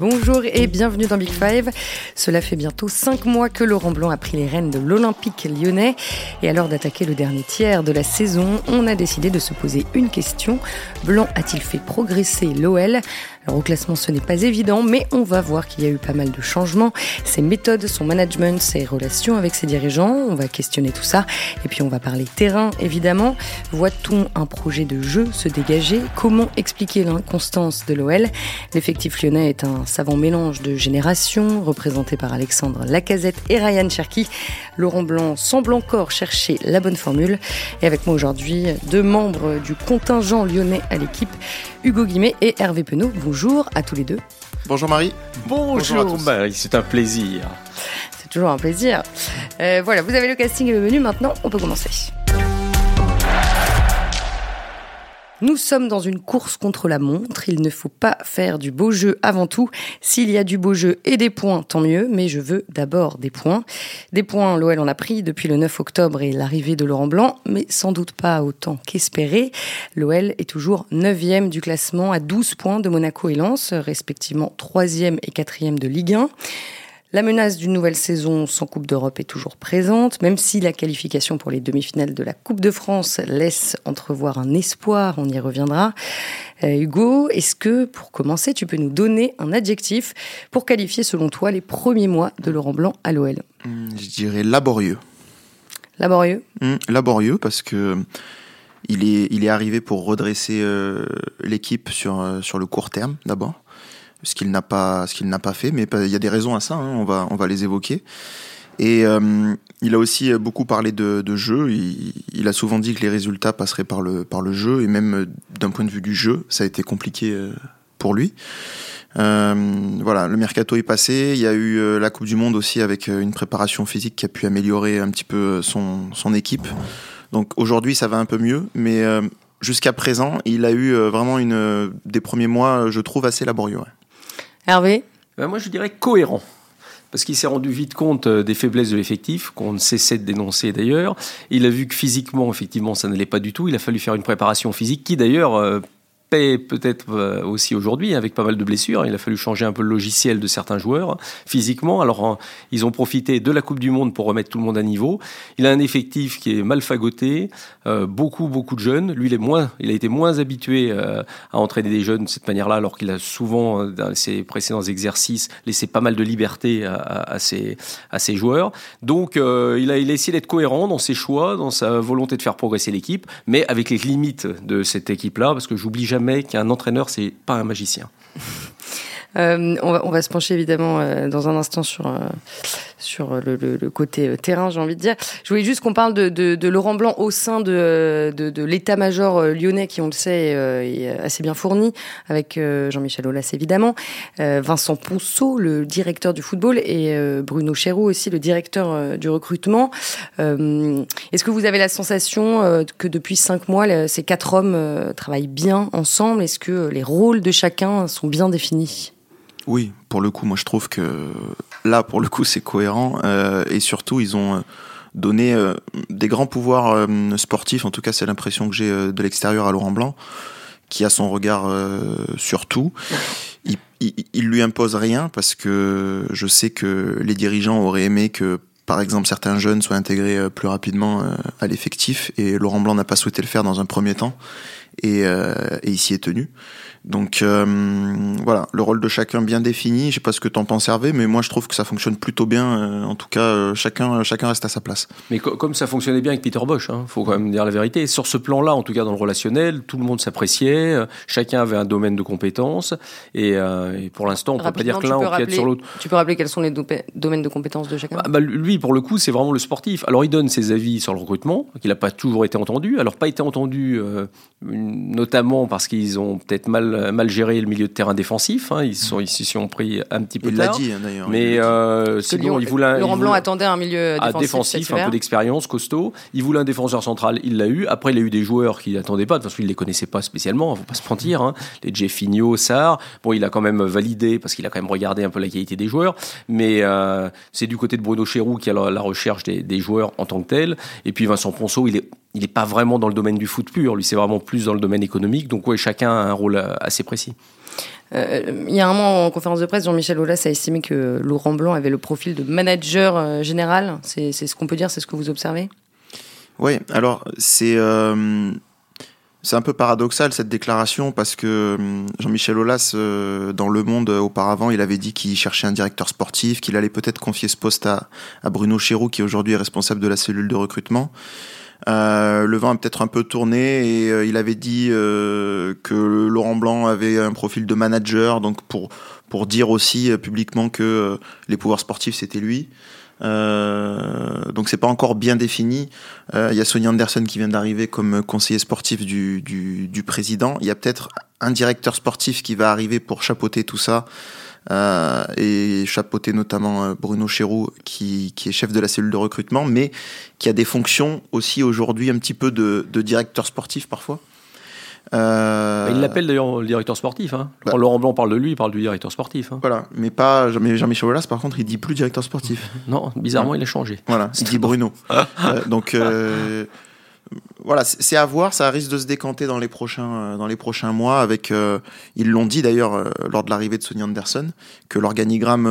Bonjour et bienvenue dans Big Five. Cela fait bientôt cinq mois que Laurent Blanc a pris les rênes de l'Olympique lyonnais. Et alors d'attaquer le dernier tiers de la saison, on a décidé de se poser une question. Blanc a-t-il fait progresser l'OL alors au classement, ce n'est pas évident, mais on va voir qu'il y a eu pas mal de changements. Ses méthodes, son management, ses relations avec ses dirigeants, on va questionner tout ça. Et puis on va parler terrain, évidemment. Voit-on un projet de jeu se dégager? Comment expliquer l'inconstance de l'OL L'effectif lyonnais est un savant mélange de générations, représenté par Alexandre Lacazette et Ryan Cherky. Laurent Blanc semble encore chercher la bonne formule. Et avec moi aujourd'hui, deux membres du contingent lyonnais à l'équipe, Hugo Guimet et Hervé Penaud. Bonjour à tous les deux. Bonjour Marie. Bonjour, Marie, c'est un plaisir. C'est toujours un plaisir. Euh, voilà, vous avez le casting et le menu maintenant, on peut commencer. Nous sommes dans une course contre la montre. Il ne faut pas faire du beau jeu avant tout. S'il y a du beau jeu et des points, tant mieux. Mais je veux d'abord des points. Des points, l'OL en a pris depuis le 9 octobre et l'arrivée de Laurent Blanc, mais sans doute pas autant qu'espéré. L'OL est toujours 9e du classement à 12 points de Monaco et Lens, respectivement 3e et 4e de Ligue 1. La menace d'une nouvelle saison sans Coupe d'Europe est toujours présente, même si la qualification pour les demi-finales de la Coupe de France laisse entrevoir un espoir, on y reviendra. Euh, Hugo, est-ce que, pour commencer, tu peux nous donner un adjectif pour qualifier, selon toi, les premiers mois de Laurent Blanc à l'OL hmm, Je dirais laborieux. Laborieux hmm, Laborieux parce que il est, il est arrivé pour redresser euh, l'équipe sur, euh, sur le court terme, d'abord ce qu'il n'a pas, ce qu'il n'a pas fait, mais il y a des raisons à ça. Hein, on va, on va les évoquer. Et euh, il a aussi beaucoup parlé de, de jeu. Il, a souvent dit que les résultats passeraient par le, par le jeu, et même euh, d'un point de vue du jeu, ça a été compliqué euh, pour lui. Euh, voilà, le mercato est passé. Il y a eu la Coupe du Monde aussi avec une préparation physique qui a pu améliorer un petit peu son, son équipe. Donc aujourd'hui, ça va un peu mieux, mais jusqu'à présent, il a eu vraiment une des premiers mois, je trouve, assez laborieux. Hervé ben Moi, je dirais cohérent parce qu'il s'est rendu vite compte euh, des faiblesses de l'effectif, qu'on ne cessait de dénoncer d'ailleurs. Il a vu que physiquement, effectivement, ça n'allait pas du tout. Il a fallu faire une préparation physique qui d'ailleurs peut-être euh, aussi aujourd'hui avec pas mal de blessures. Il a fallu changer un peu le logiciel de certains joueurs physiquement. Alors ils ont profité de la Coupe du Monde pour remettre tout le monde à niveau. Il a un effectif qui est mal fagoté, euh, beaucoup beaucoup de jeunes. Lui, il est moins, il a été moins habitué euh, à entraîner des jeunes de cette manière-là, alors qu'il a souvent dans ses précédents exercices laissé pas mal de liberté à, ses, à ses joueurs. Donc il a, il a essayé d'être cohérent dans ses choix, dans sa volonté de faire progresser l'équipe, mais avec les limites de cette équipe-là, parce que j'oublie jamais qu'un entraîneur, c'est pas un magicien. Euh, on, va, on, va, se pencher évidemment euh, dans un instant sur, euh, sur le, côté euh, terrain, j'ai envie de dire. Je voulais juste qu'on parle de, Laurent Blanc au sein de, l'état-major lyonnais, qui, on le sait, est assez bien fourni, avec Jean-Michel Aulas évidemment, Vincent Ponceau, le directeur du football, et Bruno Chéroux aussi, le directeur du recrutement. Est-ce que vous avez la sensation que depuis cinq mois, ces quatre hommes travaillent bien ensemble? Est-ce que les rôles de chacun sont bien définis? Oui, pour le coup, moi je trouve que là, pour le coup, c'est cohérent euh, et surtout, ils ont euh, donné euh, des grands pouvoirs sportifs. En tout cas, c'est l'impression que j'ai de l'extérieur à Laurent Blanc, qui a son regard sur tout. Il, il, lui impose rien parce que je sais que les dirigeants auraient aimé que par exemple, certains jeunes soient intégrés plus rapidement à l'effectif et Laurent Blanc n'a pas souhaité le faire dans un premier temps et, et il s'y est tenu. Donc euh, voilà, le rôle de chacun bien défini. Je sais pas ce que t'en penses Hervé, mais moi je trouve que ça fonctionne plutôt bien. Euh, en tout cas, euh, chacun, chacun reste à sa place. Mais comme ça fonctionnait bien avec Peter Bosch, hein, faut quand même dire la vérité. Sur ce plan-là, en tout cas dans le relationnel, tout le monde s'appréciait. chacun avait un domaine de compétences. Et, pour l'instant, on peut pas dire que l'un empiète sur l'autre. Tu peux rappeler quels sont les domaines de compétences de chacun? Bah, bah, Lui, pour le coup, c'est vraiment le sportif. Alors il donne ses avis sur le recrutement, qu'il n'a pas toujours été entendu. Alors pas été entendu, notamment parce qu'ils ont peut-être mal mal, géré le milieu de terrain défensif. Hein. Ils sont s'y sont pris un petit peu il tard. Il l'a dit hein, d'ailleurs. Mais euh, sinon, il voulait Laurent Blanc attendait un milieu défensif, défensif un peu d'expérience, costaud. Il voulait un défenseur central, il l'a eu. Après, il a eu des joueurs qui n'attendaient pas. De toute façon, il les connaissait pas spécialement. Faut pas se mentir. Hein. Les Jeffinho, Sarr. Bon, il a quand même validé parce qu'il a quand même regardé un peu la qualité des joueurs. Mais euh, c'est du côté de Bruno Chéroux qui a la, la recherche des, des, joueurs en tant que tel. Et puis Vincent Ponceau, il est il n'est pas vraiment dans le domaine du foot pur, lui c'est vraiment plus dans le domaine économique, donc ouais, chacun a un rôle assez précis. Euh, il y a un moment en conférence de presse, Jean-Michel Aulas a estimé que Laurent Blanc avait le profil de manager euh, général. C'est ce qu'on peut dire, c'est ce que vous observez? Oui, alors c'est euh, c'est un peu paradoxal cette déclaration parce que Jean-Michel Aulas, dans Le Monde auparavant, il avait dit qu'il cherchait un directeur sportif, qu'il allait peut-être confier ce poste à, à Bruno Chéroux, qui aujourd'hui est responsable de la cellule de recrutement. Euh, le vent a peut-être un peu tourné et euh, il avait dit euh, que Laurent Blanc avait un profil de manager, donc pour, pour dire aussi publiquement que les pouvoirs sportifs c'était lui. donc c'est pas encore bien défini. Il y a Sonia Anderson qui vient d'arriver comme conseiller sportif du, du, du président. Il y a peut-être un directeur sportif qui va arriver pour chapeauter tout ça. Euh, et chapeauter notamment euh, Bruno Chéroux, qui, qui, est chef de la cellule de recrutement, mais qui a des fonctions aussi aujourd'hui un petit peu de, de directeur sportif parfois. Euh... Il l'appelle d'ailleurs le directeur sportif. Hein. Bah, Laurent Blanc parle de lui, il parle du directeur sportif. Hein. Voilà, mais pas Jean-Michel Aulas, par contre, il dit plus directeur sportif. non, bizarrement, il a changé. Voilà, il dit Bruno. euh, donc, euh, voilà, c'est à voir. Ça risque de se décanter dans les prochains, euh, dans les prochains mois. Avec, euh, ils l'ont dit d'ailleurs euh, lors de l'arrivée de Sonia Anderson, que l'organigramme,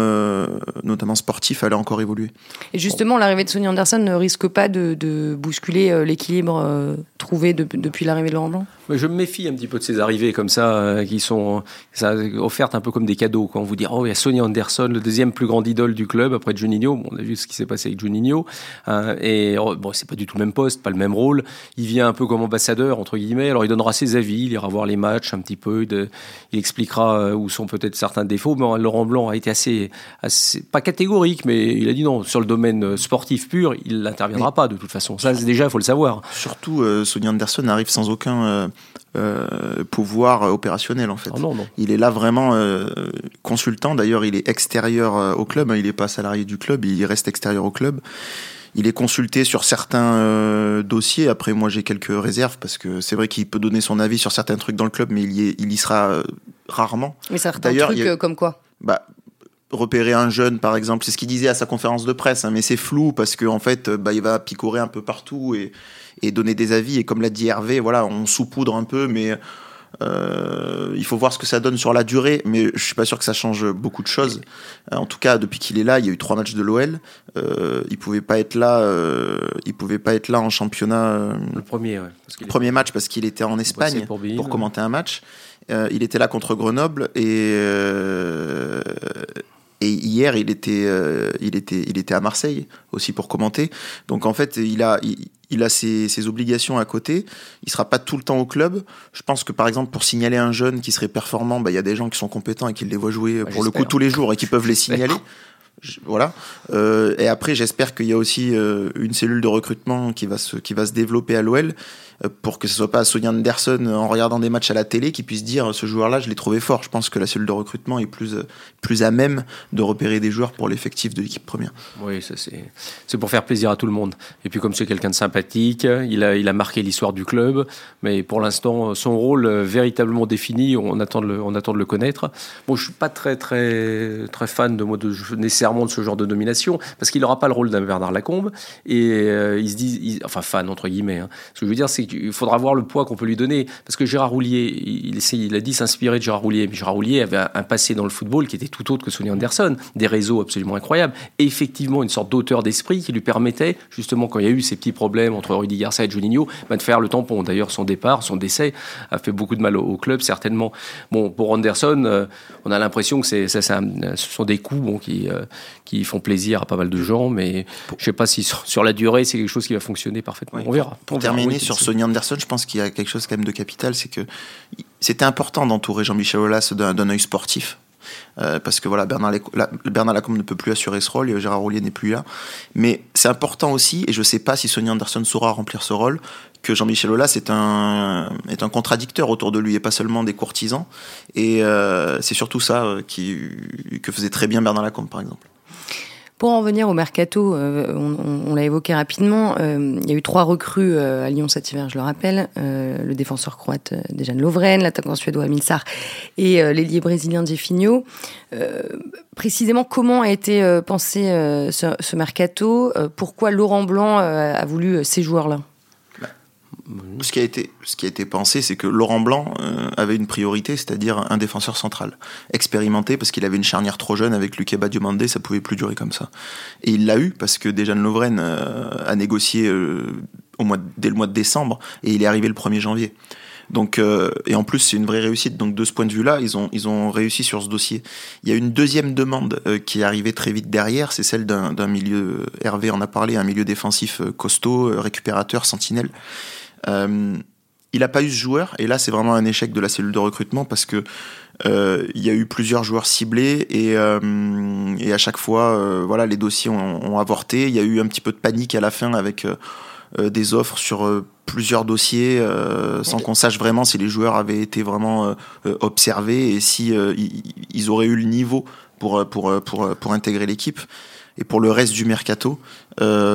notamment sportif, allait encore évoluer. Et justement, l'arrivée de Sonia Anderson ne risque pas de, bousculer l'équilibre trouvé depuis l'arrivée de Laurent Blanc? Je me méfie un petit peu de ces arrivées comme ça, euh, qui sont ça, offertes un peu comme des cadeaux. Quand on vous dit, oh, il y a Sonny Anderson, le deuxième plus grand idole du club après Juninho. Bon, on a vu ce qui s'est passé avec Juninho. Hein, et oh, bon, c'est pas du tout le même poste, pas le même rôle. Il vient un peu comme ambassadeur, entre guillemets. Alors, il donnera ses avis, il ira voir les matchs un petit peu. De, il expliquera euh, où sont peut-être certains défauts. Mais Laurent Blanc a été assez, assez, pas catégorique, mais il a dit non, sur le domaine sportif pur, il n'interviendra pas de toute façon. Ça, déjà, il faut le savoir. Surtout, euh, Sonny Anderson arrive sans aucun euh, euh, pouvoir opérationnel en fait. Ah non, non. Il est là vraiment euh, consultant. D'ailleurs, il est extérieur euh, au club. Hein. Il n'est pas salarié du club. Il reste extérieur au club. Il est consulté sur certains dossiers. Après, moi, j'ai quelques réserves parce que c'est vrai qu'il peut donner son avis sur certains trucs dans le club, mais il y, est, il y sera rarement. Mais certains trucs comme quoi bah, repérer un jeune, par exemple, c'est ce qu'il disait à sa conférence de presse, hein, mais c'est flou parce qu'en en fait, bah, il va picorer un peu partout et et donner des avis. Et comme l'a dit Hervé, voilà, on saupoudre un peu, mais euh, il faut voir ce que ça donne sur la durée, mais je suis pas sûr que ça change beaucoup de choses. Euh, en tout cas, depuis qu'il est là, il y a eu trois matchs de l'OL. Euh, il pouvait pas être là. Euh, il pouvait pas être là en championnat. Le premier, ouais, parce premier match parce qu'il était en Espagne pour, pour, commenter un match. il était là contre Grenoble et et hier, il était, il était, il était à Marseille aussi pour commenter. Donc en fait, il a, il a ses, obligations à côté. Il sera pas tout le temps au club. Je pense que par exemple pour signaler un jeune qui serait performant, bah, il y a des gens qui sont compétents et qui les voient jouer pour le coup tous les jours et qui peuvent les signaler. voilà. Euh, et après, j'espère qu'il y a aussi euh, une cellule de recrutement qui va se, qui va se développer à l'OL pour que ce soit pas Sonia Anderson en regardant des matchs à la télé qui puisse dire ce joueur-là, je l'ai trouvé fort. Je pense que la cellule de recrutement est plus, plus à même de repérer des joueurs pour l'effectif de l'équipe première. Oui, c'est, pour faire plaisir à tout le monde. Et puis comme c'est quelqu'un de sympathique, il a, il a marqué l'histoire du club, mais pour l'instant, son rôle véritablement défini, on attend de le, on attend de le connaître. Bon, je suis pas très, très, très fan de nécessairement de ce genre de nomination, parce qu'il n'aura pas le rôle d'un Bernard Lacombe, et euh, il se dit, enfin fan entre guillemets. Hein. Ce que je veux dire, c'est il faudra voir le poids qu'on peut lui donner. Parce que Gérard Roulier, il, il a dit s'inspirer de Gérard Roulier. Mais Gérard Roulier avait un passé dans le football qui était tout autre que Sonny Anderson. Des réseaux absolument incroyables. Et effectivement, une sorte d'auteur d'esprit qui lui permettait, justement, quand il y a eu ces petits problèmes entre Rudy Garcia et Juninho, bah, de faire le tampon. D'ailleurs, son départ, son décès a fait beaucoup de mal au, club, certainement. Bon, pour Anderson, euh, on a l'impression que c'est, ça, ce sont des coups bon, qui, euh, qui font plaisir à pas mal de gens. Mais je ne sais pas si sur, la durée, c'est quelque chose qui va fonctionner parfaitement. On verra. Pour terminer sur Sonny Anderson, je pense qu'il y a quelque chose quand même de capital, c'est que c'était important d'entourer Jean-Michel Aulas d'un œil sportif. Euh, parce que voilà, Bernard, Bernard Lacombe ne peut plus assurer ce rôle, et Gérard Roulier n'est plus là. Mais c'est important aussi, et je ne sais pas si Sonny Anderson saura remplir ce rôle, que Jean-Michel Aulas est un, est un contradicteur autour de lui, et pas seulement des courtisans. Et euh, c'est surtout ça euh, qui, que faisait très bien Bernard Lacombe, par exemple. Pour en venir au mercato, euh, on, l'a évoqué rapidement, euh, il y a eu trois recrues euh, à Lyon cet hiver, je le rappelle. le défenseur croate Dejan Lovren, l'attaquant suédois Milsar et l'ailier brésilien Jefinho. précisément, comment a été pensé ce, mercato? Pourquoi Laurent Blanc a voulu ces joueurs-là? Ce qui a été, ce qui a été pensé, c'est que Laurent Blanc euh, avait une priorité, c'est-à-dire un défenseur central, expérimenté parce qu'il avait une charnière trop jeune avec Luque Diomandé, ça pouvait plus durer comme ça. Et il l'a eu parce que Dejan Lovren euh, a négocié au mois, dès le mois de décembre et il est arrivé le 1er janvier. Donc, euh, et en plus, c'est une vraie réussite. Donc, de ce point de vue-là, ils ont, ils ont réussi sur ce dossier. Il y a une deuxième demande euh, qui est arrivée très vite derrière, c'est celle d'un milieu, Hervé en a parlé, un milieu défensif euh, costaud, récupérateur, sentinelle. Il n'a pas eu ce joueur, et là, c'est vraiment un échec de la cellule de recrutement parce que il y a eu plusieurs joueurs ciblés et, et à chaque fois, voilà, les dossiers ont, ont, avorté. Il y a eu un petit peu de panique à la fin avec des offres sur plusieurs dossiers euh, sans qu'on sache vraiment si les joueurs avaient été vraiment euh, euh, observés et si ils auraient eu le niveau pour pour pour pour intégrer l'équipe. Et pour le reste du mercato,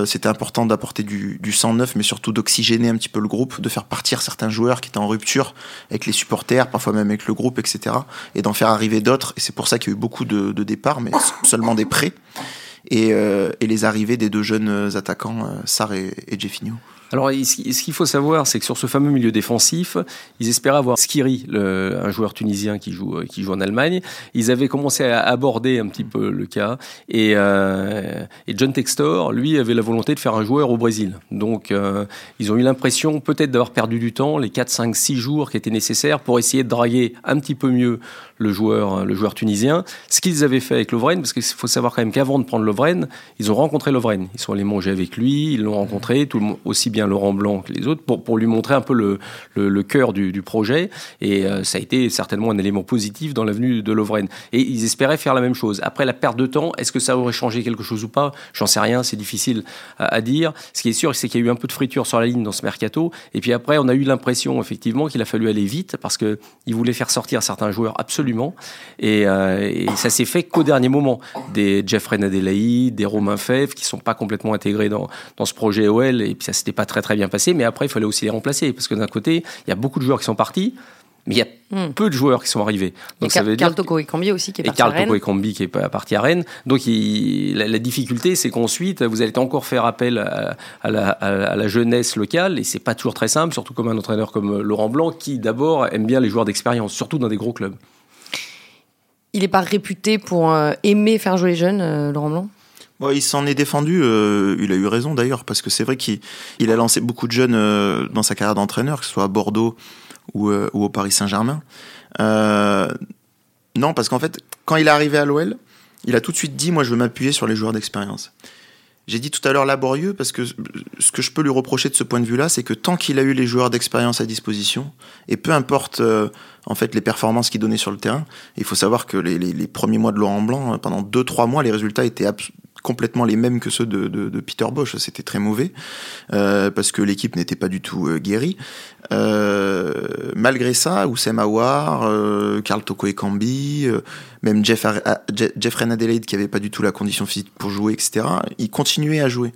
c'était important d'apporter du, du sang neuf, mais surtout d'oxygéner un petit peu le groupe, de faire partir certains joueurs qui étaient en rupture avec les supporters, parfois même avec le groupe, etc. Et d'en faire arriver d'autres. Et c'est pour ça qu'il y a eu beaucoup de, départs, mais seulement des prêts. Et, et, les arrivées des deux jeunes attaquants, Sar et, et Jeffinho. Alors, ce qu'il faut savoir, c'est que sur ce fameux milieu défensif, ils espéraient avoir Skiri, un joueur tunisien qui joue, qui joue en Allemagne. Ils avaient commencé à aborder un petit peu le cas. Et, euh, John Textor, lui, avait la volonté de faire un joueur au Brésil. Donc, euh, ils ont eu l'impression peut-être d'avoir perdu du temps, les 4, 5, 6 jours qui étaient nécessaires pour essayer de draguer un petit peu mieux le joueur, le joueur tunisien. Ce qu'ils avaient fait avec Lovren, parce qu'il faut savoir quand même qu'avant de prendre Lovren, ils ont rencontré Lovren. Ils sont allés manger avec lui, ils l'ont rencontré, tout le, aussi bien Laurent Blanc que les autres, pour, pour lui montrer un peu le, le, cœur du, du, projet. Et euh, ça a été certainement un élément positif dans l'avenue de Lovren. Et ils espéraient faire la même chose. Après la perte de temps, est-ce que ça aurait changé quelque chose ou pas? J'en sais rien, c'est difficile à, dire. Ce qui est sûr, c'est qu'il y a eu un peu de friture sur la ligne dans ce mercato. Et puis après, on a eu l'impression effectivement qu'il a fallu aller vite parce que il voulait faire sortir certains joueurs absolument. Et, euh, et ça s'est fait qu'au dernier moment. Des Jeffrey Nadelaï, des Romain Fèvre qui sont pas complètement intégrés dans, dans ce projet OL. Et puis ça s'était pas très très bien passé. Mais après, il fallait aussi les remplacer parce que d'un côté, il y a beaucoup de joueurs qui sont partis. Mais il y a hmm. peu de joueurs qui sont arrivés. Donc et ça veut dire Carl Cambi aussi qui est parti à Rennes. Et Carl qui est parti à Rennes. Donc la, la, difficulté, c'est qu'ensuite vous allez encore faire appel à, à, la, à, la, jeunesse locale et c'est pas toujours très simple, surtout comme un entraîneur comme Laurent Blanc qui d'abord aime bien les joueurs d'expérience, surtout dans des gros clubs. Il n'est pas réputé pour euh, aimer faire jouer les jeunes, euh, Laurent Blanc? Bon, il s'en est défendu, euh, il a eu raison d'ailleurs, parce que c'est vrai qu'il a lancé beaucoup de jeunes dans sa carrière d'entraîneur, que ce soit à Bordeaux ou, ou au Paris Saint-Germain. non, parce qu'en fait, quand il est arrivé à l'OL, il a tout de suite dit, moi je veux m'appuyer sur les joueurs d'expérience. J'ai dit tout à l'heure laborieux parce que ce que je peux lui reprocher de ce point de vue-là, c'est que tant qu'il a eu les joueurs d'expérience à disposition, et peu importe euh, en fait les performances qu'il donnait sur le terrain, il faut savoir que les, premiers mois de Laurent Blanc, euh, pendant 2-3 mois, les résultats étaient complètement les mêmes que ceux de, Peter Bosch. C'était très mauvais euh, parce que l'équipe n'était pas du tout euh, guérie. Euh, malgré ça, Oussem Aouar, Karl Toko Ekambi, même Jeff, Jeff Adelaide qui avait pas du tout la condition physique pour jouer, etc. Il continuait à jouer.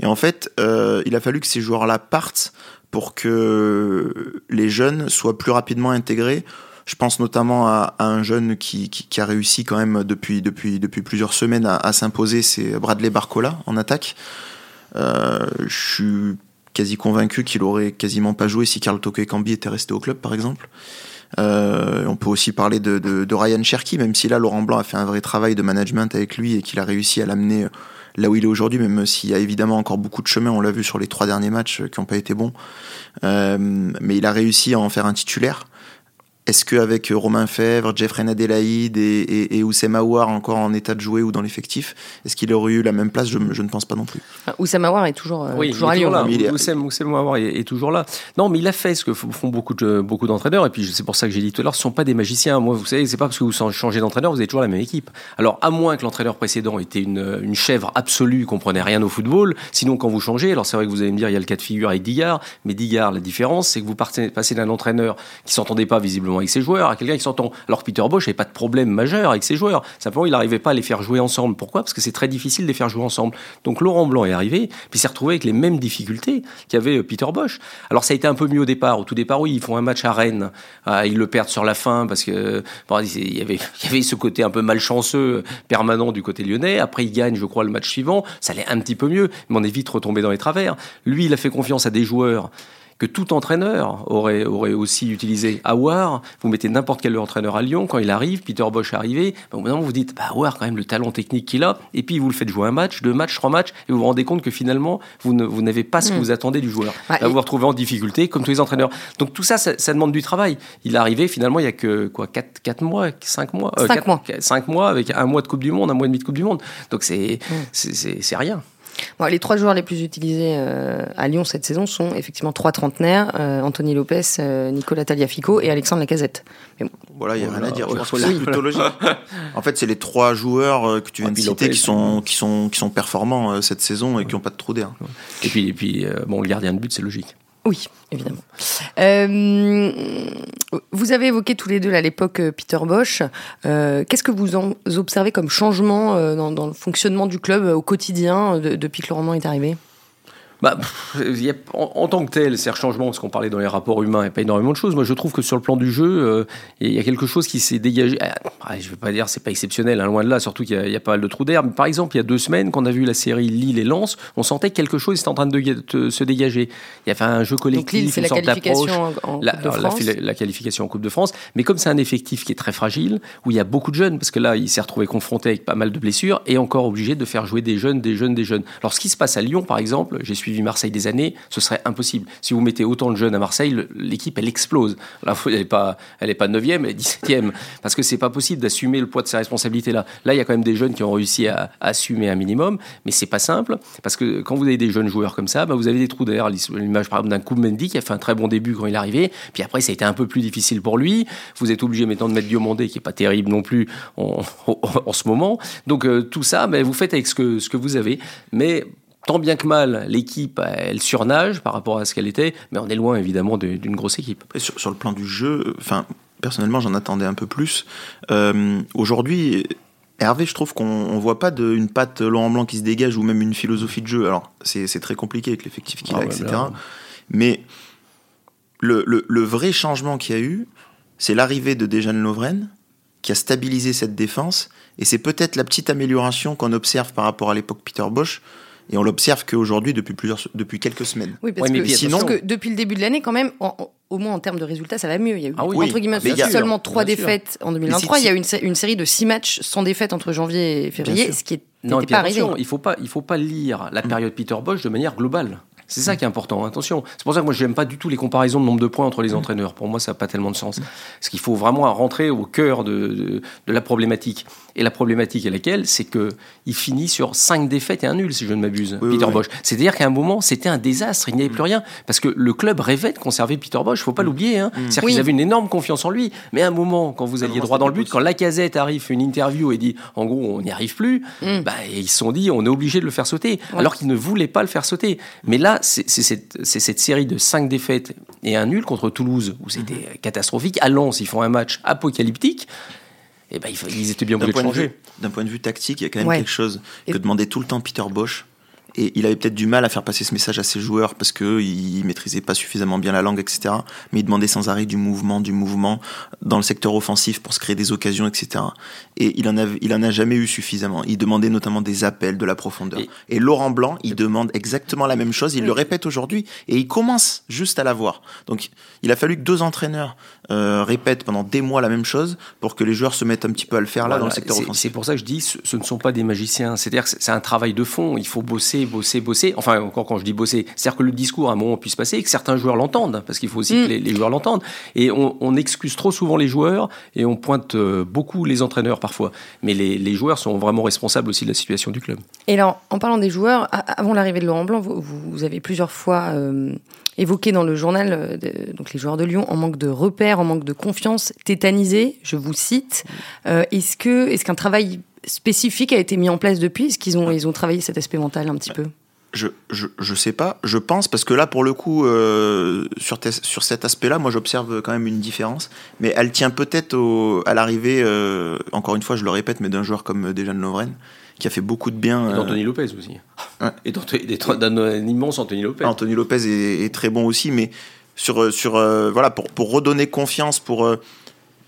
Et en fait, il a fallu que ces joueurs-là partent pour que les jeunes soient plus rapidement intégrés je pense notamment à, un jeune qui, qui, a réussi quand même depuis, depuis, depuis plusieurs semaines à, s'imposer, c'est Bradley Barcola en attaque. Euh, je suis quasi convaincu qu'il aurait quasiment pas joué si Carl Toko Cambi était resté au club, par exemple. Euh, on peut aussi parler de, de, de, Ryan Cherky, même si là Laurent Blanc a fait un vrai travail de management avec lui et qu'il a réussi à l'amener là où il est aujourd'hui, même s'il y a évidemment encore beaucoup de chemin, on l'a vu sur les trois derniers matchs qui n'ont pas été bons. Euh, mais il a réussi à en faire un titulaire. Est-ce qu'avec Romain Fèvre, Jeffrey Adelaide et, et, et Oussem Aouar encore en état de jouer ou dans l'effectif, est-ce qu'il aurait eu la même place? Je, je, ne pense pas non plus. Ah, Oussem Aouar est toujours, euh, toujours à Lyon. Là. Oussem, Oussem Aouar est, est, toujours là. Non, mais il a fait ce que font beaucoup de beaucoup d'entraîneurs. Et puis c'est pour ça que j'ai dit tout à l'heure, ce ne sont pas des magiciens. Moi, vous savez, c'est pas parce que vous changez d'entraîneur, vous avez toujours la même équipe. Alors, à moins que l'entraîneur précédent était une, une chèvre absolue, comprenait rien au football. Sinon, quand vous changez, alors c'est vrai que vous allez me dire, il y a le cas de figure avec Digard, mais Digard, la différence, c'est que vous partez, passez d'un entraîneur qui s'entendait pas visiblement avec ses joueurs à quelqu'un qui s'entend. Alors Peter Bosch n'avait pas de problème majeur avec ses joueurs. Simplement, il n'arrivait pas à les faire jouer ensemble. Pourquoi? Parce que c'est très difficile de les faire jouer ensemble. Donc Laurent Blanc est arrivé, puis s'est retrouvé avec les mêmes difficultés qu'avait euh, Peter Bosch. Alors ça a été un peu mieux au départ. Au tout départ, oui, ils font un match à Rennes. Ah, ils le perdent sur la fin parce que bon, il, y avait, il y avait ce côté un peu malchanceux permanent du côté lyonnais. Après, ils gagnent, je crois, le match suivant. Ça allait un petit peu mieux, mais on est vite retombé dans les travers. Lui, il a fait confiance à des joueurs que tout entraîneur aurait, aurait aussi utilisé. Awar, vous mettez n'importe quel entraîneur à Lyon, quand il arrive, Peter Bosch est arrivé, au moment vous dites, bah, quand même, le talent technique qu'il a, et puis vous le faites jouer un match, deux matchs, trois matchs, et vous vous rendez compte que finalement, vous, ne, vous n'avez pas ce que hmm. vous attendez du joueur. Bah, vous vous retrouvez en difficulté, comme tous les entraîneurs. Donc tout ça, ça, demande du travail. Il est arrivé, finalement, il y a que, quoi, quatre, quatre mois, cinq mois? Euh, cinq mois. Cinq mois, avec un mois de Coupe du Monde, un mois et demi de Coupe du Monde. Donc c'est, hmm. c'est, c'est rien les trois joueurs les plus utilisés euh, à Lyon cette saison sont effectivement trois trentenaires euh, Anthony Lopez, euh, Nicolas Taliafico et Alexandre Lacazette. voilà, il n'y a rien à dire. c'est plutôt logique. En fait, c'est les trois joueurs que tu viens de citer qui sont, qui, sont, qui sont performants cette saison et qui n'ont pas de trou d'air. Et puis, et puis bon, le gardien de but, c'est logique. Oui, évidemment. Euh, vous avez évoqué tous les deux à l'époque euh, Peter Bosch. Euh, qu'est-ce que vous observez comme changement dans, le fonctionnement du club au quotidien depuis que Laurent est arrivé? Bah, y a, en, tant que tel, c'est un changement, parce qu'on parlait dans les rapports humains, il n'y a pas énormément de choses. Moi, je trouve que sur le plan du jeu, euh, il y a quelque chose qui s'est dégagé. Ah, ah, je ne vais pas dire c'est pas exceptionnel, hein, loin de là, surtout qu'il y, a pas mal de trous d'air. Mais par exemple, il y a deux semaines, quand on a vu la série Lille et Lens, on sentait que quelque chose était en train de, se dégager. Il y avait un jeu collectif, Donc Lille, c'est la qualification en, la, Coupe de France. La, qualification en Coupe de France. Mais comme c'est un effectif qui est très fragile, où il y a beaucoup de jeunes, parce que là, il s'est retrouvé confronté avec pas mal de blessures, et encore obligé de faire jouer des jeunes, des jeunes, des jeunes. Alors, ce qui se passe à Lyon, par exemple, j'ai suivi Marseille des années, ce serait impossible. Si vous mettez autant de jeunes à Marseille, l'équipe, elle explose. Elle n'est pas, elle est pas 9e, elle est 17e. Parce que c'est pas possible d'assumer le poids de ces responsabilités-là. Là, il y a quand même des jeunes qui ont réussi à, assumer un minimum, mais c'est pas simple. Parce que quand vous avez des jeunes joueurs comme ça, bah, vous avez des trous d'air. L'image, par exemple, d'un Koum-Mendy qui a fait un très bon début quand il est arrivé. Puis après, ça a été un peu plus difficile pour lui. Vous êtes obligé maintenant de mettre Diomandé, qui est pas terrible non plus en, ce moment. Donc, euh, tout ça, bah, vous faites avec ce que, ce que vous avez. Mais tant bien que mal, l'équipe, elle surnage par rapport à ce qu'elle était, mais on est loin évidemment d'une grosse équipe. sur, le plan du jeu, enfin, personnellement, j'en attendais un peu plus. Euh, aujourd'hui, Hervé, je trouve qu'on ne voit pas de, une patte Laurent Blanc qui se dégage ou même une philosophie de jeu. Alors, c'est très compliqué avec l'effectif qu'il a, ah etc. Mais le, le, vrai changement qu'il y a eu, c'est l'arrivée de Dejan Lovren qui a stabilisé cette défense. Et c'est peut-être la petite amélioration qu'on observe par rapport à l'époque Peter Bosch et on l'observe qu'aujourd'hui depuis plusieurs, depuis quelques semaines. Oui, parce que sinon, que depuis le début de l'année, quand même, au moins en termes de résultats, ça va mieux. Il y a eu ah entre guillemets seulement trois défaites en 2023. il y a eu une, série de six matchs sans défaite entre janvier et février, ce qui est non, pas arrivé. Il faut pas, il faut pas lire la période Peter Bosch de manière globale. C'est ça qui est important, attention. C'est pour ça que moi, je n'aime pas du tout les comparaisons de nombre de points entre les mm. entraîneurs. Pour moi, ça n'a pas tellement de sens. Parce qu'il faut vraiment rentrer au cœur de, de, la problématique. Et la problématique est laquelle? C'est qu'il finit sur 5 défaites et un nul, si je ne m'abuse, Peter Bosch. C'est-à-dire qu'à un moment, c'était un désastre, il n'y avait mm. plus rien. Parce que le club rêvait de conserver Peter Bosch, il ne faut pas mm. l'oublier. Hein. C'est-à-dire qu'ils avaient une énorme confiance en lui. Mais à un moment, quand vous alliez droit dans le but, quand Lacazette arrive, fait une interview et dit, en gros, on n'y arrive plus, bah, ils se sont dit, on est obligé de le faire sauter. Alors qu'ils ne voulaient pas le faire sauter. Mais là, c'est cette série de cinq défaites et un nul contre Toulouse, où c'était mhm. catastrophique. À Lens, ils font un match apocalyptique. Et eh ben, ils étaient bien obligés de changer. D'un point de vue tactique, il y a quand même quelque chose que demandait tout le temps Peter Bosch et il avait peut-être du mal à faire passer ce message à ses joueurs parce qu'il maîtrisait pas suffisamment bien la langue, etc. Mais il demandait sans arrêt du mouvement, du mouvement dans le secteur offensif pour se créer des occasions, etc. Et il en a, il en a jamais eu suffisamment. Il demandait notamment des appels, de la profondeur. Et, Laurent Blanc, il demande exactement la même chose. Il le répète aujourd'hui et il commence juste à la voir. Donc, il a fallu que deux entraîneurs euh, répètent pendant des mois la même chose pour que les joueurs se mettent un petit peu à le faire là dans le secteur offensif. C'est pour ça que je dis, ce ne sont pas des magiciens. C'est-à-dire que c'est un travail de fond. Il faut bosser bosser, bosser, Enfin, encore quand je dis bosser, c'est-à-dire que le discours à un moment puisse passer et que certains joueurs l'entendent, parce qu'il faut aussi que mm. les, joueurs l'entendent. Et on, excuse trop souvent les joueurs et on pointe euh, beaucoup les entraîneurs parfois. Mais les, joueurs sont vraiment responsables aussi de la situation du club. Et alors, en parlant des joueurs, avant l'arrivée de Laurent Blanc, vous, avez plusieurs fois euh, évoqué dans le journal euh, donc les joueurs de Lyon en manque de repères, en manque de confiance, tétanisés, je vous cite. est-ce que est-ce qu'un travail spécifique a été mis en place depuis? Est-ce qu'ils ont, ils ont travaillé cet aspect mental un petit peu? je, je, je, sais pas, je pense, parce que là, pour le coup, euh, sur, sur cet aspect-là, moi, j'observe quand même une différence, mais elle tient peut-être à l'arrivée, euh, encore une fois, je le répète, mais d'un joueur comme Dejan Lovren, qui a fait beaucoup de bien. Et d'Anthony Lopez aussi. Et d'un immense Anthony Lopez. Anthony Lopez est, est, très bon aussi, mais sur, sur, euh, voilà, pour, pour redonner confiance, pour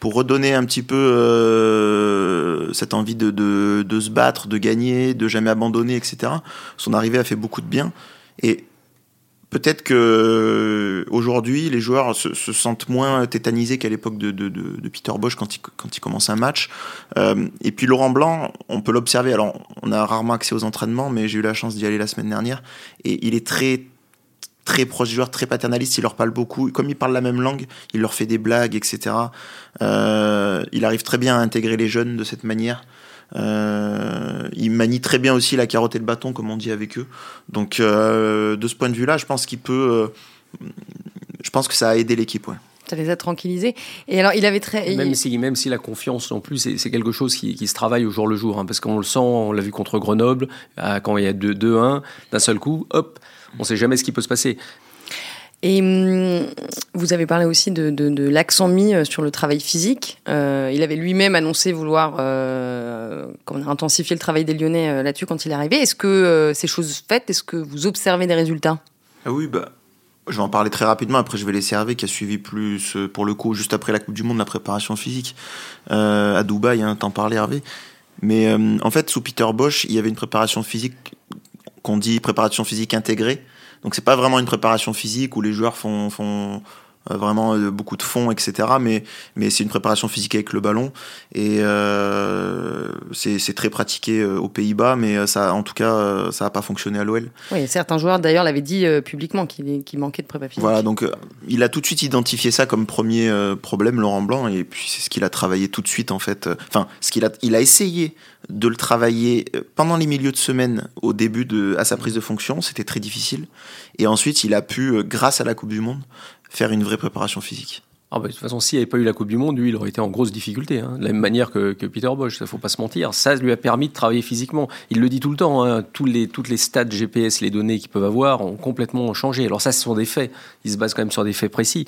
pour redonner un petit peu euh, cette envie de, de, se battre, de gagner, de jamais abandonner, etc. Son arrivée a fait beaucoup de bien. Et peut-être que aujourd'hui les joueurs se, sentent moins tétanisés qu'à l'époque de, de, Peter Bosch quand il, quand il commence un match. Euh, et puis Laurent Blanc, on peut l'observer. Alors, on a rarement accès aux entraînements, mais j'ai eu la chance d'y aller la semaine dernière. Et il est très très proche du joueur, très paternaliste, il leur parle beaucoup. Comme il parle la même langue, il leur fait des blagues, etc. Euh, il arrive très bien à intégrer les jeunes de cette manière. Euh, il manie très bien aussi la carotte et le bâton, comme on dit avec eux. Donc, euh, de ce point de vue-là, je pense qu'il peut. Euh, je pense que ça a aidé l'équipe, ouais. Ça les a tranquillisés. Et alors, il avait très. Même si, même si la confiance non plus, c'est quelque chose qui, qui, se travaille au jour le jour, hein, parce qu'on le sent, on l'a vu contre Grenoble, quand il y a 2-1, d'un seul coup, hop, on ne sait jamais ce qui peut se passer. Et hum, vous avez parlé aussi de, de, l'accent mis euh, sur le travail physique. Euh, il avait lui-même annoncé vouloir euh, intensifier le travail des Lyonnais euh, là-dessus quand il est arrivé. Est-ce que ces choses faites, est-ce que vous observez des résultats? Ah Oui, bah, je vais en parler très rapidement. Après, je vais laisser Hervé qui a suivi plus, pour le coup, juste après la Coupe du Monde, la préparation physique à Dubaï. Hein, T'en parlais, Hervé. Mais en fait, sous Peter Bosch, il y avait une préparation physique qu'on dit préparation physique intégrée. Donc c'est pas vraiment une préparation physique où les joueurs font, font vraiment euh, beaucoup de fond, etc. Mais, mais c'est une préparation physique avec le ballon et euh, c'est très pratiqué aux Pays-Bas, mais ça, en tout cas, ça n'a pas fonctionné à l'OL. Oui, certains joueurs d'ailleurs l'avaient dit publiquement qu'il manquait de prépa physique. Voilà, donc il a tout de suite identifié ça comme premier problème, Laurent Blanc, et puis c'est ce qu'il a travaillé tout de suite en fait. Enfin, ce qu'il a, il a essayé de le travailler pendant les milieux de semaine au début de à sa prise de fonction, c'était très difficile, et ensuite il a pu, grâce à la Coupe du Monde, faire une vraie préparation physique. Ah bah, de toute façon, s'il n'y avait pas eu la Coupe du Monde, lui, il aurait été en grosse difficulté. Hein. De la même manière que, Peter Bosch, il ne faut pas se mentir. Ça lui a permis de travailler physiquement. Il le dit tout le temps. Hein. Tous les, toutes les stats GPS, les données qu'ils peuvent avoir ont complètement changé. Alors ça, ce sont des faits. Ils se basent quand même sur des faits précis.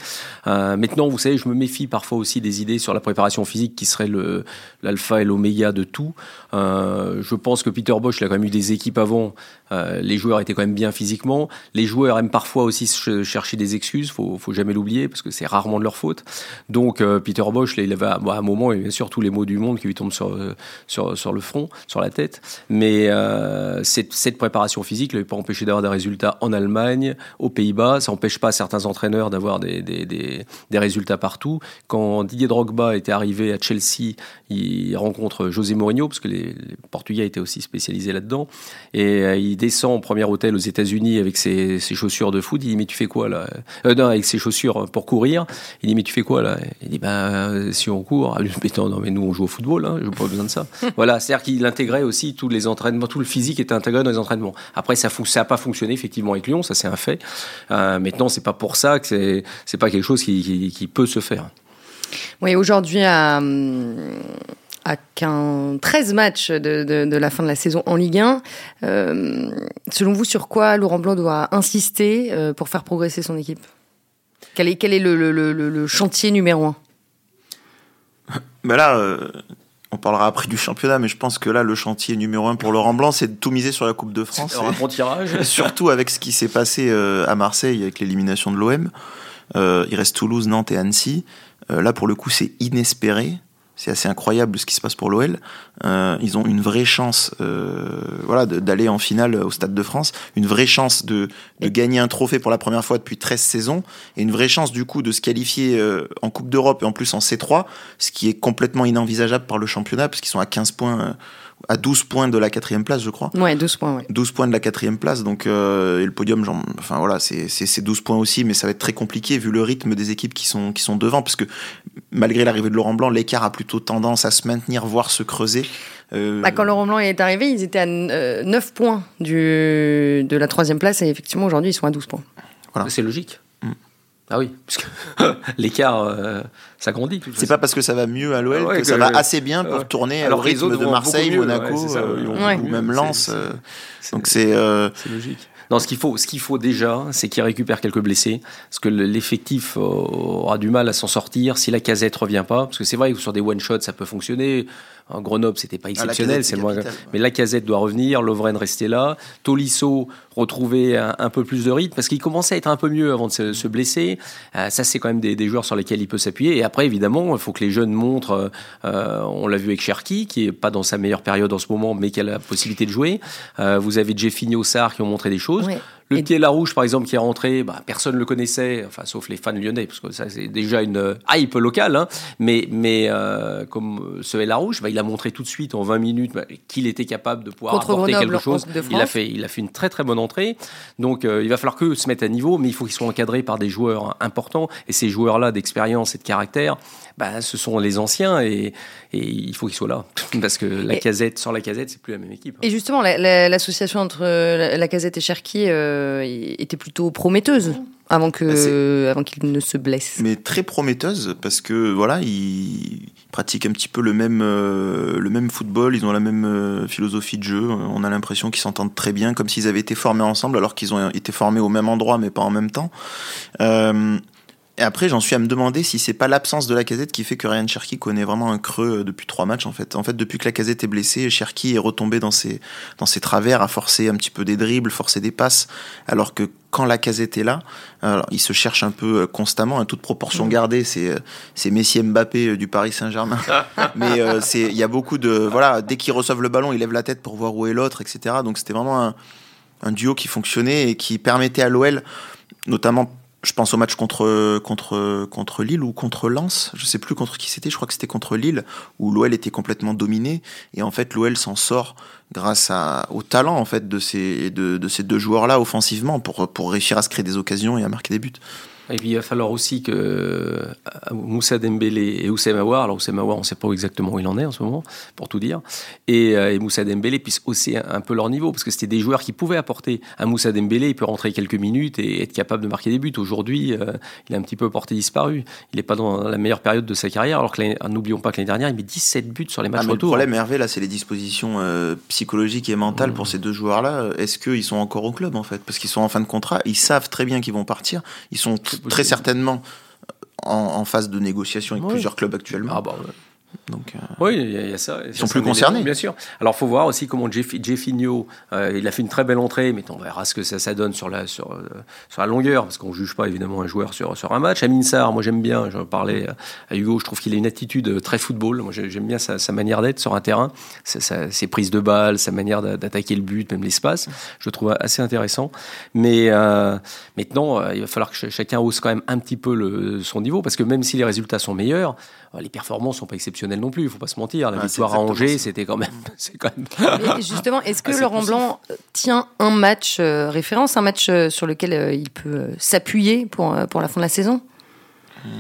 Euh, maintenant, vous savez, je me méfie parfois aussi des idées sur la préparation physique qui serait l'alpha et l'oméga de tout. Euh, je pense que Peter Bosch, il a quand même eu des équipes avant. Euh, les joueurs étaient quand même bien physiquement. Les joueurs aiment parfois aussi chercher des excuses. Faut, faut jamais l'oublier parce que c'est rarement de leur faute. Donc euh, Peter Bosch, il avait à un moment, il bien sûr tous les mots du monde qui lui tombent sur, euh, sur, le front, sur la tête. Mais euh, cette, préparation physique ne lui pas empêché d'avoir des résultats en Allemagne, aux Pays-Bas. Ça n'empêche pas certains entraîneurs d'avoir des, résultats partout. Quand Didier Drogba était arrivé à Chelsea, il rencontre José Mourinho, parce que les, Portugais étaient aussi spécialisés là-dedans. Et il descend au premier hôtel aux États-Unis avec ses, ses, chaussures de foot. Il dit Mais tu fais quoi là? Non, avec ses chaussures pour courir. Il dit mais tu fais quoi là? Il dit ben si on court, ah, mais non mais nous on joue au football, hein, je n'ai pas besoin de ça. voilà, c'est-à-dire qu'il intégrait aussi tous les entraînements, tout le physique était intégré dans les entraînements. Après ça n'a pas fonctionné effectivement avec Lyon, ça c'est un fait. Euh, maintenant c'est pas pour ça que c'est c'est pas quelque chose qui, qui, peut se faire. Oui, aujourd'hui à à qu'un 13 matchs de, de, la fin de la saison en Ligue 1. Euh, selon vous, sur quoi Laurent Blanc doit insister euh, pour faire progresser son équipe? Quel est, quel est le, le, le, chantier numéro un ben Là, euh, on parlera après du championnat, mais je pense que là, le chantier numéro un pour Laurent Blanc, c'est de tout miser sur la Coupe de France. un bon tirage. Surtout avec ce qui s'est passé euh, à Marseille avec l'élimination de l'OM. Euh, il reste Toulouse, Nantes et Annecy. là, pour le coup, c'est inespéré c'est assez incroyable ce qui se passe pour l'OL. Euh, ils ont une vraie chance, euh, voilà, d'aller en finale au Stade de France, une vraie chance de, gagner un trophée pour la première fois depuis 13 saisons, et une vraie chance du coup de se qualifier euh, en Coupe d'Europe et en plus en C3, ce qui est complètement inenvisageable par le championnat, parce qu'ils sont à 15 points. À 12 points de la quatrième place, je crois. Ouais, 12 points, ouais. 12 points de la quatrième place, donc euh, et le podium, genre, enfin voilà, c'est 12 points aussi, mais ça va être très compliqué vu le rythme des équipes qui sont, qui sont devant, parce que malgré l'arrivée de Laurent Blanc, l'écart a plutôt tendance à se maintenir, voire se creuser. Euh... Bah, quand Laurent Blanc est arrivé, ils étaient à 9 euh, points du, de la troisième place, et effectivement, aujourd'hui, ils sont à 12 points. Voilà. C'est logique. Ah oui, parce que l'écart euh, s'agrandit. C'est pas parce que ça va mieux à l'OL que, ça va assez bien pour tourner Alors au rythme de Marseille, Monaco euh, ou même Lens. Euh. Donc c'est logique. Non, ce qu'il faut, ce qu'il faut déjà, c'est qu'il récupère quelques blessés, parce que l'effectif aura du mal à s'en sortir si la casette revient pas. Parce que c'est vrai que sur des one shots, ça peut fonctionner. En Grenoble, c'était pas ah, exceptionnel, c'est moins. Mais la casette doit revenir, Lovren rester là, Tolisso retrouver un, peu plus de rythme parce qu'il commençait à être un peu mieux avant de se, blesser. Euh, ça, c'est quand même des, joueurs sur lesquels il peut s'appuyer. Et après, évidemment, il faut que les jeunes montrent. Euh, euh, on l'a vu avec Cherki, qui est pas dans sa meilleure période en ce moment, mais qui a la possibilité de jouer. vous avez Jeffinho Sarr qui ont montré des choses. Le pied Larouche, par exemple, qui est rentré, bah, personne ne le connaissait, enfin, sauf les fans lyonnais, parce que ça, c'est déjà une hype locale. Hein. Mais, mais euh, comme ce Larouche, bah, il a montré tout de suite, en 20 minutes, bah, qu'il était capable de pouvoir apporter quelque chose. Il a, fait, il a fait une très très bonne entrée. Donc, euh, il va falloir que se mettre à niveau, mais il faut qu'ils soient encadrés par des joueurs importants. Et ces joueurs-là, d'expérience et de caractère, bah, ce sont les anciens et, il faut qu'ils soient là. Parce que la casette, sans la casette, c'est plus la même équipe. Et justement, l'association entre la, casette et Cherki euh, était plutôt prometteuse avant que bah, avant qu'il ne se blesse. Mais très prometteuse parce que voilà, ils pratiquent un petit peu le même euh, le même football, ils ont la même euh, philosophie de jeu. On a l'impression qu'ils s'entendent très bien, comme s'ils avaient été formés ensemble, alors qu'ils ont été formés au même endroit, mais pas en même temps. Et après, j'en suis à me demander si c'est pas l'absence de la casette qui fait que Ryan Cherky connaît vraiment un creux euh, depuis trois matchs, en fait. En fait, depuis que la casette est blessée, Cherky est retombé dans ses, dans ses travers, à forcer un petit peu des dribbles, forcer des passes, alors que quand la casette est là, alors, il se cherche un peu euh, constamment, à toute proportion mmh. gardée. C'est, euh, c'est Messi Mbappé du Paris Saint-Germain. Mais c'est, il y a beaucoup de, voilà, dès qu'il reçoivent le ballon, il lève la tête pour voir où est l'autre, etc. Donc c'était vraiment un, un duo qui fonctionnait et qui permettait à l'OL, notamment je pense au match contre, contre, contre Lille ou contre Lens, je sais plus contre qui c'était, je crois que c'était contre Lille, où l'OL était complètement dominé, et en fait l'OL s'en sort grâce à, au talent en fait de ces, de, de ces deux joueurs-là offensivement pour, pour réussir à se créer des occasions et à marquer des buts. Et puis il va falloir aussi que euh, Moussa Dembélé et Oussem Aouar, alors Oussem Aouar on ne sait pas exactement où il en est en ce moment, pour tout dire, et, euh, et Moussa Dembélé puissent hausser un, peu leur niveau, parce que c'était des joueurs qui pouvaient apporter. Un Moussa Dembélé, il peut rentrer quelques minutes et être capable de marquer des buts. Aujourd'hui, euh, il a un petit peu porté disparu. Il n'est pas dans la meilleure période de sa carrière, alors que n'oublions pas que l'année dernière, il met 17 buts sur les matchs ah, retour. Le problème, Hervé, là, c'est les dispositions psychologiques et mentales pour mmh. ces deux joueurs-là. Est-ce qu'ils sont encore au club, en fait? Parce qu'ils sont en fin de contrat, ils savent très bien qu'ils vont partir, ils sont très certainement en, phase de négociation avec plusieurs clubs actuellement. Ah bah donc, euh, oui, il y, a ça. Ils sont plus concernés. Bien sûr. Alors, faut voir aussi comment Jeff, Jeffinho, euh, il a fait une très belle entrée, mais on verra ce que ça, ça donne sur la, sur, euh, sur la longueur, parce qu'on ne juge pas évidemment un joueur sur, sur un match. Amin Sarr, moi j'aime bien, j'en parlais à Hugo, je trouve qu'il a une attitude très football. Moi j'aime bien sa, sa manière d'être sur un terrain, sa, ses prises de balles, sa manière d'attaquer le but, même l'espace. Je le trouve assez intéressant. Mais maintenant, il va falloir que chacun hausse quand même un petit peu le, son niveau, parce que même si les résultats sont meilleurs, les performances sont pas exceptionnelles non plus, il faut pas se mentir. La victoire à Angers, c'était quand même. Quand même... justement, est-ce que Laurent Blanc euh, tient un match euh, référence, un match euh, sur lequel il peut s'appuyer pour, pour la fin de la saison?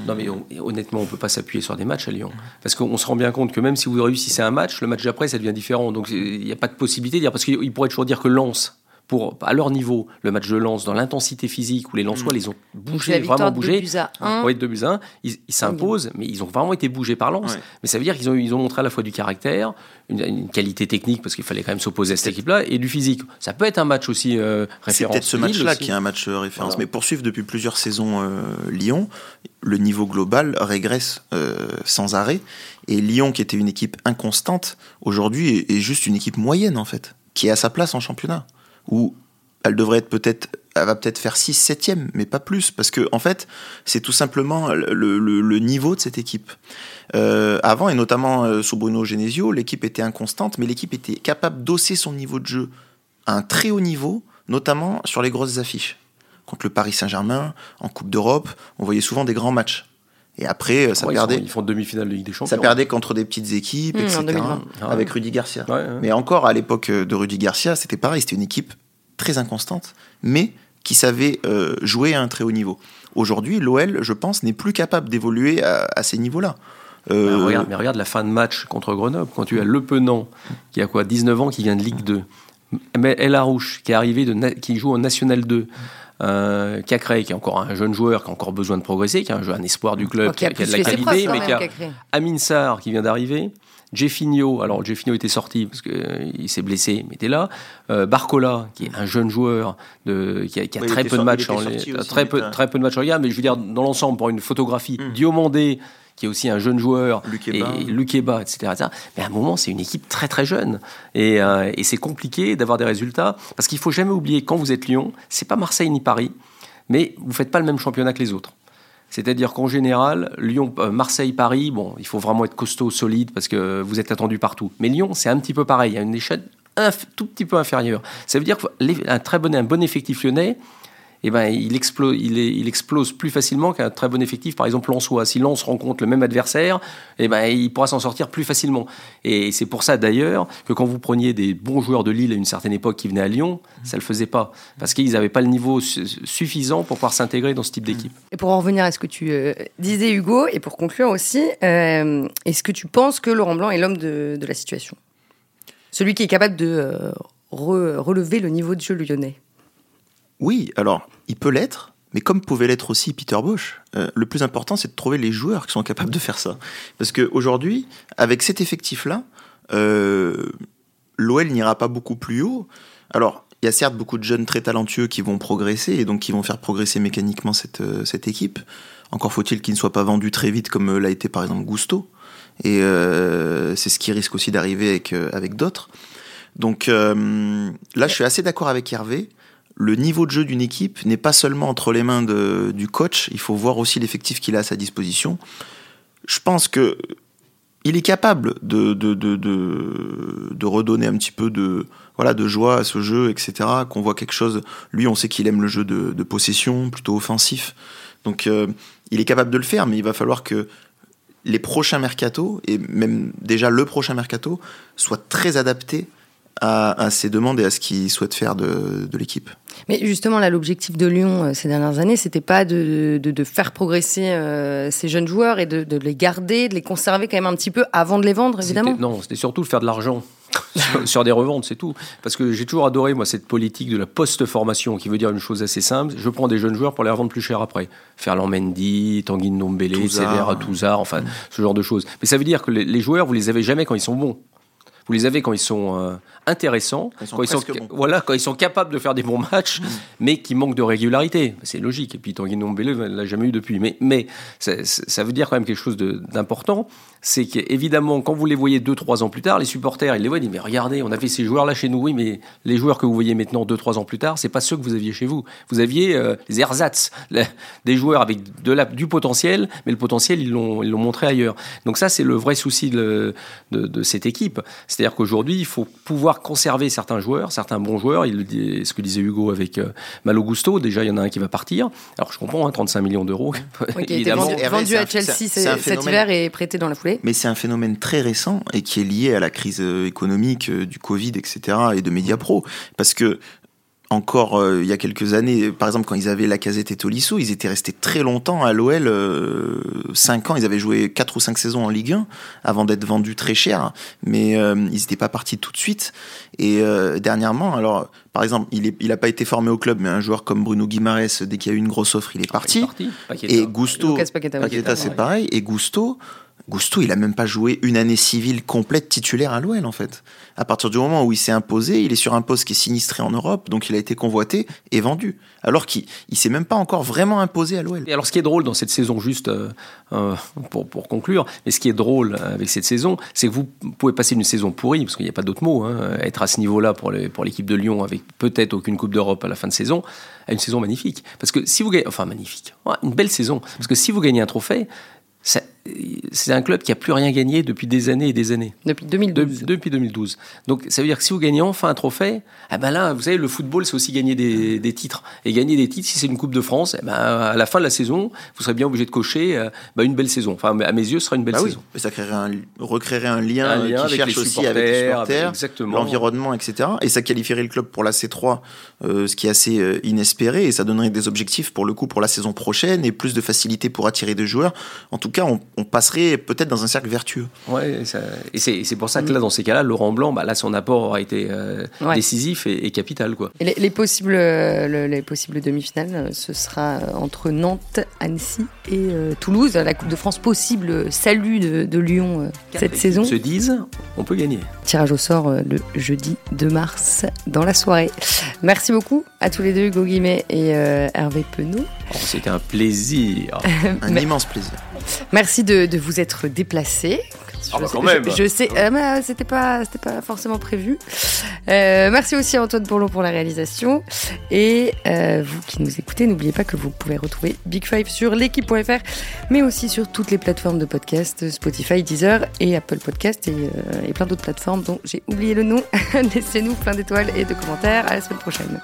Non, mais honnêtement, on ne peut pas s'appuyer sur des matchs à Lyon. Parce qu'on se rend bien compte que même si vous réussissez un match, le match d'après, ça devient différent. Donc il n'y a pas de possibilité de dire. Parce qu'il pourrait toujours dire que Lens pour, à leur niveau, le match de lance, dans l'intensité physique, où les Lensois, mm. les ont bougé, vraiment bougé. Oui, de buts Ils s'imposent, mais ils ont vraiment été bougés par Lens. Mais ça veut dire qu'ils ont, ils ont montré à la fois du caractère, une, qualité technique, parce qu'il fallait quand même s'opposer à cette équipe-là, et du physique. Ça peut être un match aussi euh, référence. C'est peut-être ce match-là qui est un match euh, référence. Mais poursuivre depuis plusieurs saisons euh, Lyon, le niveau global régresse sans arrêt. Et Lyon, qui était une équipe inconstante, aujourd'hui est, est juste une équipe moyenne, en fait, qui est à sa place en championnat où elle devrait être peut-être, elle va peut-être faire 6 7 mais pas plus, parce que en fait, c'est tout simplement le, niveau de cette équipe. Euh, avant, et notamment euh, sous Bruno Genesio, l'équipe était inconstante, mais l'équipe était capable d'osser son niveau de jeu à un très haut niveau, notamment sur les grosses affiches. Contre le Paris Saint-Germain, en Coupe d'Europe, on voyait souvent des grands matchs. Et après, ça perdait. Ils, font demi-finale de Ligue des Champions. Ça perdait contre des petites équipes, mmh, etc. Ah avec Rudy Garcia. Mais encore à l'époque de Rudy Garcia, c'était pareil. C'était une équipe très inconstante, mais qui savait euh, jouer à un très haut niveau. Aujourd'hui, l'OL, je pense, n'est plus capable d'évoluer à, ces niveaux-là. Euh, mais, regarde, mais, regarde, la fin de match contre Grenoble, quand tu as Le Penant, qui a quoi 19 ans, qui vient de Ligue 2, El Arouche, qui est arrivé, de, qui joue en National 2, euh, Cacré, qui est encore un jeune joueur, qui a encore besoin de progresser, qui est un, un espoir du club, qui, a, de la qualité, mais qui a Amin Sarr, qui vient d'arriver, Jeffinho, alors Jeffinho était sorti parce qu'il euh, s'est blessé, mais était là. Euh, Barcola, qui est un jeune joueur de, qui a, très peu de matchs, en, très, peu, très peu de matchs en Liga, mais je veux dire dans l'ensemble pour une photographie, mm. Diomandé, qui est aussi un jeune joueur, et Lukeba, etc., Mais à un moment, c'est une équipe très très jeune. Et, euh, et c'est compliqué d'avoir des résultats. Parce qu'il faut jamais oublier, quand vous êtes Lyon, c'est pas Marseille ni Paris, mais vous faites pas le même championnat que les autres. C'est-à-dire qu'en général, Lyon, euh, Marseille, Paris, bon, il faut vraiment être costaud, solide, parce que vous êtes attendu partout. Mais Lyon, c'est un petit peu pareil. Il y a une échelle un tout petit peu inférieur. Ça veut dire qu'un très bon, un bon effectif lyonnais, eh ben, il, explose, il, explose plus facilement qu'un très bon effectif, par exemple Lensois. Si Lens rencontre le même adversaire, eh ben, il pourra s'en sortir plus facilement. Et c'est pour ça d'ailleurs que quand vous preniez des bons joueurs de Lille à une certaine époque qui venaient à Lyon, ça ne le faisait pas. Parce qu'ils n'avaient pas le niveau suffisant pour pouvoir s'intégrer dans ce type d'équipe. Et pour en revenir à ce que tu euh, disais Hugo, et pour conclure aussi, euh, est-ce que tu penses que Laurent Blanc est l'homme de, la situation? Celui qui est capable de euh, relever le niveau de jeu lyonnais? Oui, alors, il peut l'être, mais comme pouvait l'être aussi Peter Bosch, euh, le plus important, c'est de trouver les joueurs qui sont capables de faire ça. Parce qu'aujourd'hui, avec cet effectif-là, euh, l'OL n'ira pas beaucoup plus haut. Alors, il y a certes beaucoup de jeunes très talentueux qui vont progresser et donc qui vont faire progresser mécaniquement cette, euh, cette équipe. Encore faut-il qu'ils ne soient pas vendus très vite comme l'a été par exemple Gusto. Et c'est ce qui risque aussi d'arriver avec, avec d'autres. Donc là, je suis assez d'accord avec Hervé le niveau de jeu d'une équipe n'est pas seulement entre les mains du coach, il faut voir aussi l'effectif qu'il a à sa disposition. Je pense que il est capable de, redonner un petit peu de, voilà, de joie à ce jeu, etc. Qu'on voit quelque chose. Lui, on sait qu'il aime le jeu de, possession, plutôt offensif. Donc, euh, il est capable de le faire, mais il va falloir que les prochains mercato, et même déjà le prochain mercato, soient très adaptés à, ses demandes et à ce qu'il souhaite faire de, l'équipe. Mais justement, là, l'objectif de Lyon euh, ces dernières années, c'était pas de, de, faire progresser euh, ces jeunes joueurs et de, les garder, de les conserver quand même un petit peu avant de les vendre, évidemment. Non, c'était surtout de faire de l'argent. sur, des reventes, c'est tout. Parce que j'ai toujours adoré, moi, cette politique de la post-formation, qui veut dire une chose assez simple. Je prends des jeunes joueurs pour les revendre plus cher après. Ferland Mendy, Tanguy Ndombele, Sévère Touzard, enfin, ce genre de choses. Mais ça veut dire que les, les joueurs, vous les avez jamais quand ils sont bons. Vous les avez quand ils sont euh, intéressants, quand ils sont, voilà, quand ils sont capables de faire des bons matchs, mm. mais qui manquent de régularité. C'est logique. Et puis Tanguy Ndombele l'a jamais eu depuis. Mais, mais ça, ça, veut dire quand même quelque chose d'important c'est qu'évidemment, quand vous les voyez deux, trois ans plus tard, les supporters, ils les voient, ils disent, mais regardez, on avait ces joueurs-là chez nous, oui, mais les joueurs que vous voyez maintenant deux, trois ans plus tard, c'est pas ceux que vous aviez chez vous. Vous aviez euh, les ersatz, des joueurs avec de la, du potentiel, mais le potentiel, ils l'ont, ils l'ont montré ailleurs. Donc ça, c'est le vrai souci de, de, de cette équipe. C'est-à-dire qu'aujourd'hui, il faut pouvoir conserver certains joueurs, certains bons joueurs. Il ce que disait Hugo avec euh, Malo Gusto, déjà, il y en a un qui va partir. Alors, je comprends, hein, 35 millions d'euros. Oui, qui a été vendu, vendu à Chelsea cet hiver et prêté dans la foulée. Mais c'est un phénomène très récent et qui est lié à la crise euh, économique euh, du Covid, etc. et de Mediapro. Parce que encore euh, il y a quelques années, par exemple quand ils avaient la casette et Tolisso, ils étaient restés très longtemps à l'OL, 5 ans, ils avaient joué 4 ou 5 saisons en Ligue 1 avant d'être vendus très cher, mais ils n'étaient pas partis tout de suite. Et dernièrement, alors par exemple, il n'a pas été formé au club, mais un joueur comme Bruno Guimares, dès qu'il y a eu une grosse offre, il est parti. Et Gusto, c'est pareil, et Gusto, Gusto, il a même pas joué une année civile complète titulaire à l'OL en fait. À partir du moment où il s'est imposé, il est sur un poste qui est sinistré en Europe, donc il a été convoité et vendu. Alors qu'il il, s'est même pas encore vraiment imposé à l'OL. Et alors ce qui est drôle dans cette saison, juste euh, euh, pour, pour, conclure, mais ce qui est drôle avec cette saison, c'est que vous pouvez passer une saison pourrie, parce qu'il n'y a pas d'autre mot, hein, être à ce niveau-là pour l'équipe de Lyon avec peut-être aucune Coupe d'Europe à la fin de saison, à une saison magnifique. Parce que si vous gagnez, enfin magnifique, une belle saison, parce que si vous gagnez un trophée, c'est un club qui a plus rien gagné depuis des années et des années. Depuis 2012. depuis 2012. Donc ça veut dire que si vous gagnez enfin un trophée, eh ben là, vous savez, le football, c'est aussi gagner des, titres. Et gagner des titres, si c'est une Coupe de France, eh ben, à la fin de la saison, vous serez bien obligé de cocher euh, bah, une belle saison. Enfin, à mes yeux, ce sera une belle bah saison. Mais ça créerait un, recréerait un lien, qui cherche aussi avec les supporters, l'environnement, etc. Et ça qualifierait le club pour la C3, euh, ce qui est assez euh, inespéré. Et ça donnerait des objectifs pour le coup pour la saison prochaine et plus de facilité pour attirer des joueurs. En tout cas, on, on passerait peut-être dans un cercle vertueux. Ouais, et c'est pour ça que là, dans ces cas-là, Laurent Blanc, bah, là, son apport aura été euh, décisif et, capital. Quoi. les, possibles, les possibles demi-finales, euh, ce sera euh, entre Nantes, Annecy et Toulouse. La Coupe de France possible, salut de, Lyon cette saison. Se disent, on peut gagner. Tirage au sort le jeudi 2 mars dans la soirée. Merci beaucoup à tous les deux, Hugo Guimet et Hervé Penaud. Oh, c'était un plaisir. un immense plaisir. Merci de, vous être déplacés Ah bah je, quand sais, même. je, je sais, euh, mais c'était pas, c'était pas forcément prévu. Euh, merci aussi à Antoine Bourlon pour la réalisation. Et euh, vous qui nous écoutez, n'oubliez pas que vous pouvez retrouver Big Five sur l'équipe.fr, mais aussi sur toutes les plateformes de podcast, Spotify, Deezer et Apple Podcast et, euh, et plein d'autres plateformes dont j'ai oublié le nom. Laissez-nous plein d'étoiles et de commentaires. À la semaine prochaine.